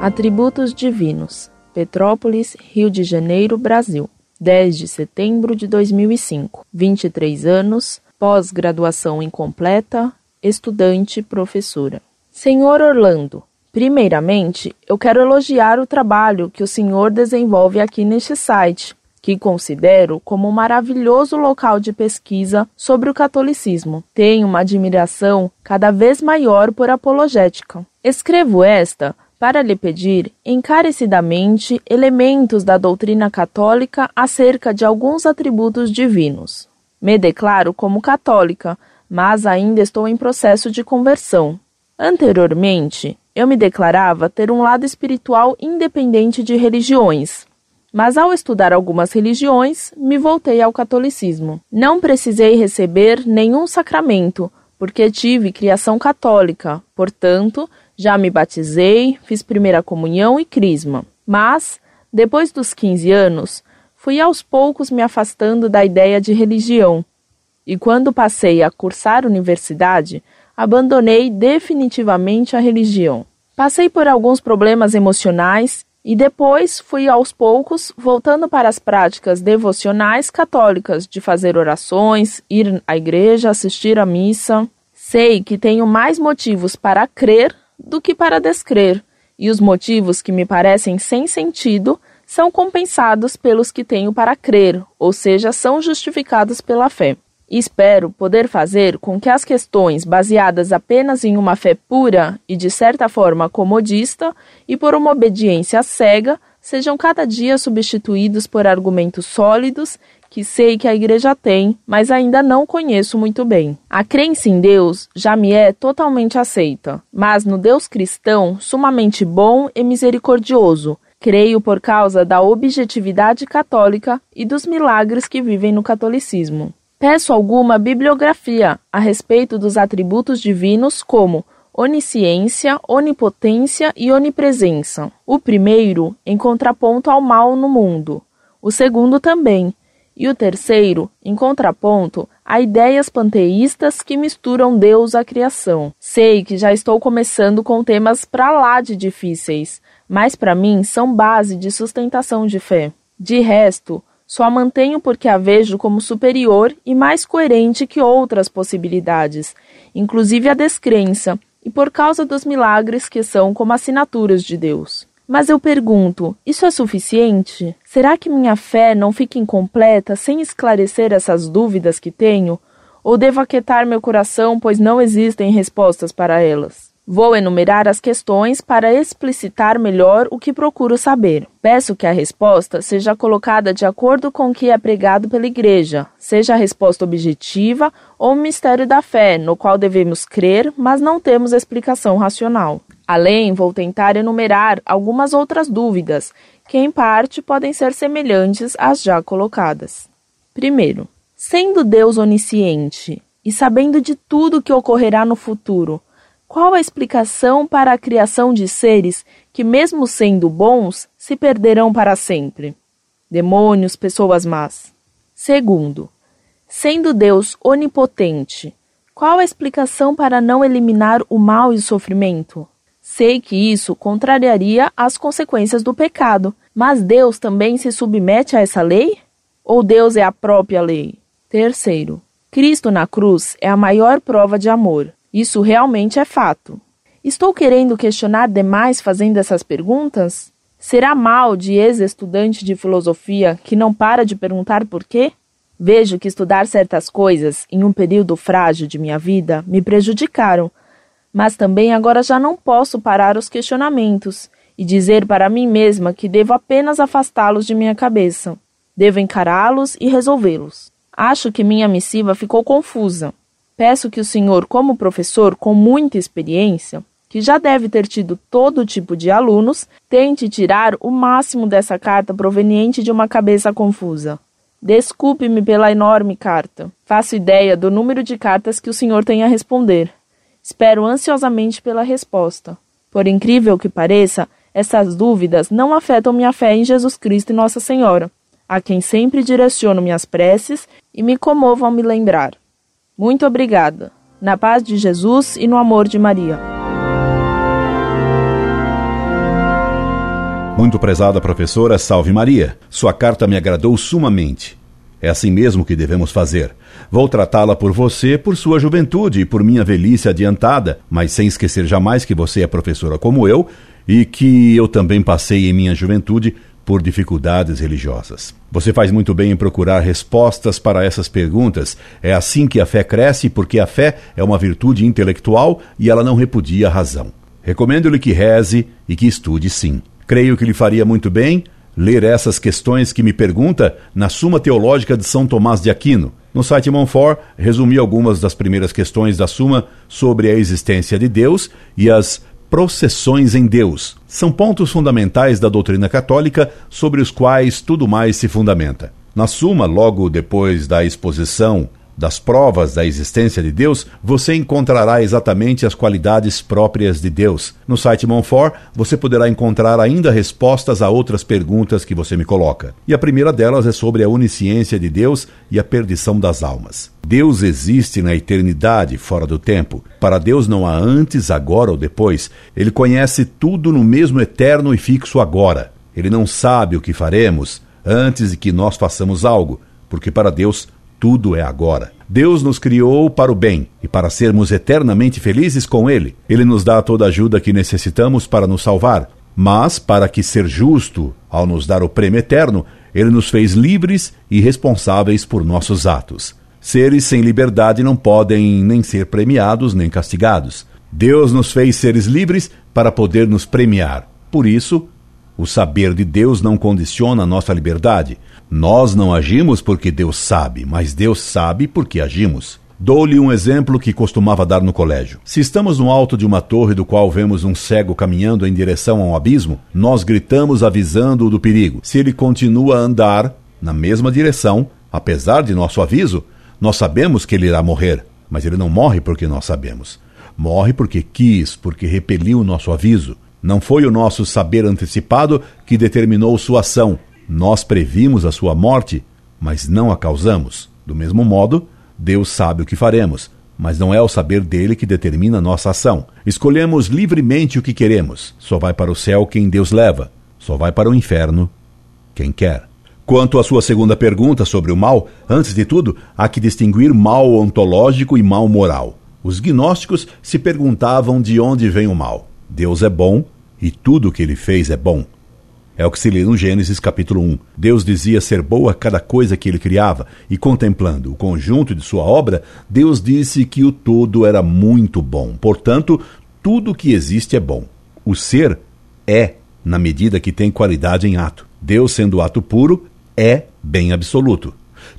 Atributos divinos. Petrópolis, Rio de Janeiro, Brasil. 10 de setembro de 2005. 23 anos, pós-graduação incompleta, estudante, professora. Senhor Orlando, primeiramente, eu quero elogiar o trabalho que o senhor desenvolve aqui neste site, que considero como um maravilhoso local de pesquisa sobre o catolicismo. Tenho uma admiração cada vez maior por apologética. Escrevo esta para lhe pedir encarecidamente elementos da doutrina católica acerca de alguns atributos divinos. Me declaro como católica, mas ainda estou em processo de conversão. Anteriormente, eu me declarava ter um lado espiritual independente de religiões, mas ao estudar algumas religiões, me voltei ao catolicismo. Não precisei receber nenhum sacramento, porque tive criação católica, portanto, já me batizei, fiz primeira comunhão e crisma. Mas, depois dos 15 anos, fui aos poucos me afastando da ideia de religião. E quando passei a cursar universidade, abandonei definitivamente a religião. Passei por alguns problemas emocionais e depois fui aos poucos voltando para as práticas devocionais católicas de fazer orações, ir à igreja, assistir à missa. Sei que tenho mais motivos para crer do que para descrer, e os motivos que me parecem sem sentido são compensados pelos que tenho para crer, ou seja, são justificados pela fé. espero poder fazer com que as questões baseadas apenas em uma fé pura e de certa forma comodista e por uma obediência cega sejam cada dia substituídos por argumentos sólidos que sei que a igreja tem, mas ainda não conheço muito bem. A crença em Deus já me é totalmente aceita, mas no Deus cristão, sumamente bom e misericordioso, creio por causa da objetividade católica e dos milagres que vivem no catolicismo. Peço alguma bibliografia a respeito dos atributos divinos como onisciência, onipotência e onipresença. O primeiro em contraponto ao mal no mundo, o segundo também, e o terceiro, em contraponto, a ideias panteístas que misturam Deus à criação. Sei que já estou começando com temas para lá de difíceis, mas para mim são base de sustentação de fé. De resto, só a mantenho porque a vejo como superior e mais coerente que outras possibilidades, inclusive a descrença, e por causa dos milagres que são como assinaturas de Deus. Mas eu pergunto: isso é suficiente? Será que minha fé não fica incompleta sem esclarecer essas dúvidas que tenho? Ou devo aquietar meu coração, pois não existem respostas para elas? Vou enumerar as questões para explicitar melhor o que procuro saber. Peço que a resposta seja colocada de acordo com o que é pregado pela Igreja, seja a resposta objetiva ou o mistério da fé, no qual devemos crer, mas não temos explicação racional. Além, vou tentar enumerar algumas outras dúvidas, que em parte podem ser semelhantes às já colocadas. Primeiro, sendo Deus onisciente e sabendo de tudo que ocorrerá no futuro, qual a explicação para a criação de seres que, mesmo sendo bons, se perderão para sempre? Demônios, pessoas más. Segundo, sendo Deus onipotente, qual a explicação para não eliminar o mal e o sofrimento? Sei que isso contrariaria as consequências do pecado, mas Deus também se submete a essa lei? Ou Deus é a própria lei? Terceiro, Cristo na cruz é a maior prova de amor. Isso realmente é fato. Estou querendo questionar demais fazendo essas perguntas? Será mal de ex-estudante de filosofia que não para de perguntar por quê? Vejo que estudar certas coisas em um período frágil de minha vida me prejudicaram mas também agora já não posso parar os questionamentos e dizer para mim mesma que devo apenas afastá-los de minha cabeça. Devo encará-los e resolvê-los. Acho que minha missiva ficou confusa. Peço que o senhor, como professor com muita experiência, que já deve ter tido todo tipo de alunos, tente tirar o máximo dessa carta proveniente de uma cabeça confusa. Desculpe-me pela enorme carta. Faço ideia do número de cartas que o senhor tem a responder. Espero ansiosamente pela resposta. Por incrível que pareça, essas dúvidas não afetam minha fé em Jesus Cristo e Nossa Senhora, a quem sempre direciono minhas preces e me comovo ao me lembrar. Muito obrigada. Na paz de Jesus e no amor de Maria. Muito prezada professora, salve Maria. Sua carta me agradou sumamente. É assim mesmo que devemos fazer. Vou tratá-la por você, por sua juventude e por minha velhice adiantada, mas sem esquecer jamais que você é professora como eu e que eu também passei em minha juventude por dificuldades religiosas. Você faz muito bem em procurar respostas para essas perguntas. É assim que a fé cresce, porque a fé é uma virtude intelectual e ela não repudia a razão. Recomendo-lhe que reze e que estude sim. Creio que lhe faria muito bem ler essas questões que me pergunta na Suma Teológica de São Tomás de Aquino. No site Monfort, resumi algumas das primeiras questões da Suma sobre a existência de Deus e as processões em Deus. São pontos fundamentais da doutrina católica sobre os quais tudo mais se fundamenta. Na Suma, logo depois da exposição das provas da existência de Deus, você encontrará exatamente as qualidades próprias de Deus. No site Monfort, você poderá encontrar ainda respostas a outras perguntas que você me coloca. E a primeira delas é sobre a onisciência de Deus e a perdição das almas. Deus existe na eternidade, fora do tempo. Para Deus não há antes, agora ou depois. Ele conhece tudo no mesmo eterno e fixo agora. Ele não sabe o que faremos antes de que nós façamos algo, porque para Deus tudo é agora. Deus nos criou para o bem e para sermos eternamente felizes com Ele. Ele nos dá toda a ajuda que necessitamos para nos salvar. Mas, para que ser justo, ao nos dar o prêmio eterno, Ele nos fez livres e responsáveis por nossos atos. Seres sem liberdade não podem nem ser premiados nem castigados. Deus nos fez seres livres para poder nos premiar. Por isso, o saber de Deus não condiciona a nossa liberdade. Nós não agimos porque Deus sabe, mas Deus sabe porque agimos. Dou-lhe um exemplo que costumava dar no colégio. Se estamos no alto de uma torre do qual vemos um cego caminhando em direção a um abismo, nós gritamos avisando-o do perigo. Se ele continua a andar na mesma direção, apesar de nosso aviso, nós sabemos que ele irá morrer, mas ele não morre porque nós sabemos. Morre porque quis, porque repeliu o nosso aviso. Não foi o nosso saber antecipado que determinou sua ação, nós previmos a sua morte, mas não a causamos. Do mesmo modo, Deus sabe o que faremos, mas não é o saber dele que determina nossa ação. Escolhemos livremente o que queremos. Só vai para o céu quem Deus leva, só vai para o inferno quem quer. Quanto à sua segunda pergunta sobre o mal, antes de tudo, há que distinguir mal ontológico e mal moral. Os gnósticos se perguntavam de onde vem o mal. Deus é bom e tudo o que ele fez é bom. É o que se lê no Gênesis capítulo 1. Deus dizia ser boa cada coisa que ele criava, e contemplando o conjunto de sua obra, Deus disse que o todo era muito bom. Portanto, tudo que existe é bom. O ser é, na medida que tem qualidade em ato. Deus, sendo ato puro, é bem absoluto.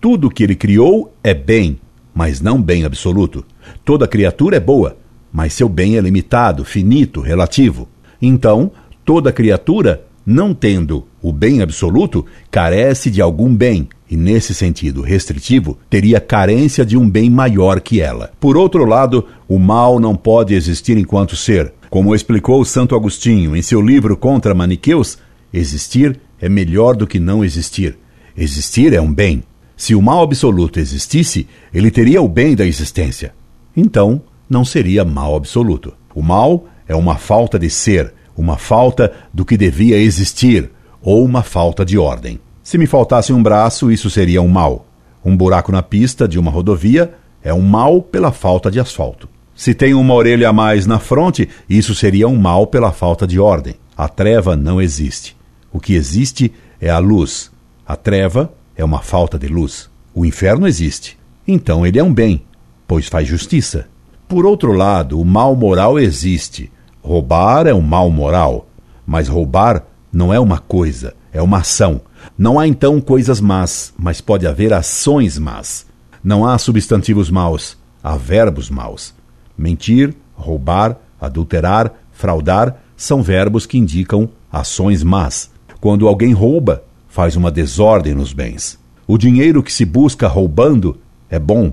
Tudo que ele criou é bem, mas não bem absoluto. Toda criatura é boa, mas seu bem é limitado, finito, relativo. Então, toda criatura não tendo o bem absoluto, carece de algum bem, e nesse sentido restritivo, teria carência de um bem maior que ela. Por outro lado, o mal não pode existir enquanto ser. Como explicou Santo Agostinho em seu livro Contra Maniqueus, existir é melhor do que não existir. Existir é um bem. Se o mal absoluto existisse, ele teria o bem da existência. Então, não seria mal absoluto. O mal é uma falta de ser, uma falta do que devia existir ou uma falta de ordem. Se me faltasse um braço, isso seria um mal. Um buraco na pista de uma rodovia é um mal pela falta de asfalto. Se tenho uma orelha a mais na fronte, isso seria um mal pela falta de ordem. A treva não existe. O que existe é a luz. A treva é uma falta de luz. O inferno existe. Então ele é um bem, pois faz justiça. Por outro lado, o mal moral existe. Roubar é um mal moral, mas roubar não é uma coisa, é uma ação. Não há então coisas más, mas pode haver ações más. Não há substantivos maus, há verbos maus. Mentir, roubar, adulterar, fraudar são verbos que indicam ações más. Quando alguém rouba, faz uma desordem nos bens. O dinheiro que se busca roubando é bom,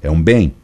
é um bem,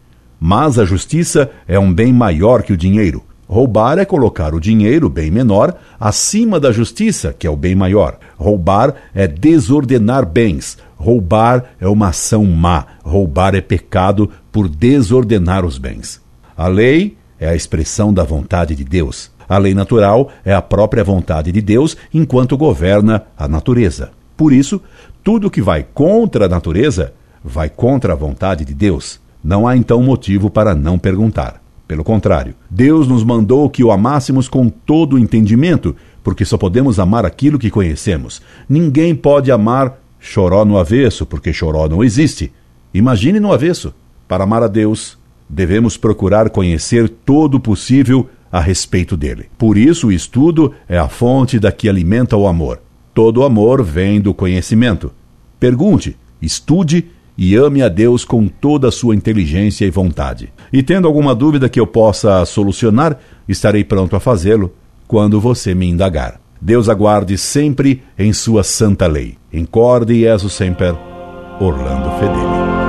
mas a justiça é um bem maior que o dinheiro. Roubar é colocar o dinheiro, bem menor, acima da justiça, que é o bem maior. Roubar é desordenar bens. Roubar é uma ação má. Roubar é pecado por desordenar os bens. A lei é a expressão da vontade de Deus. A lei natural é a própria vontade de Deus enquanto governa a natureza. Por isso, tudo que vai contra a natureza vai contra a vontade de Deus. Não há então motivo para não perguntar. Pelo contrário, Deus nos mandou que o amássemos com todo o entendimento, porque só podemos amar aquilo que conhecemos. Ninguém pode amar choró no avesso, porque choró não existe. Imagine no avesso. Para amar a Deus, devemos procurar conhecer todo o possível a respeito dele. Por isso, o estudo é a fonte da que alimenta o amor. Todo amor vem do conhecimento. Pergunte, estude e ame a Deus com toda a sua inteligência e vontade. E tendo alguma dúvida que eu possa solucionar, estarei pronto a fazê-lo quando você me indagar. Deus aguarde sempre em sua santa lei. Incorde Jesus Semper, Orlando Fedeli.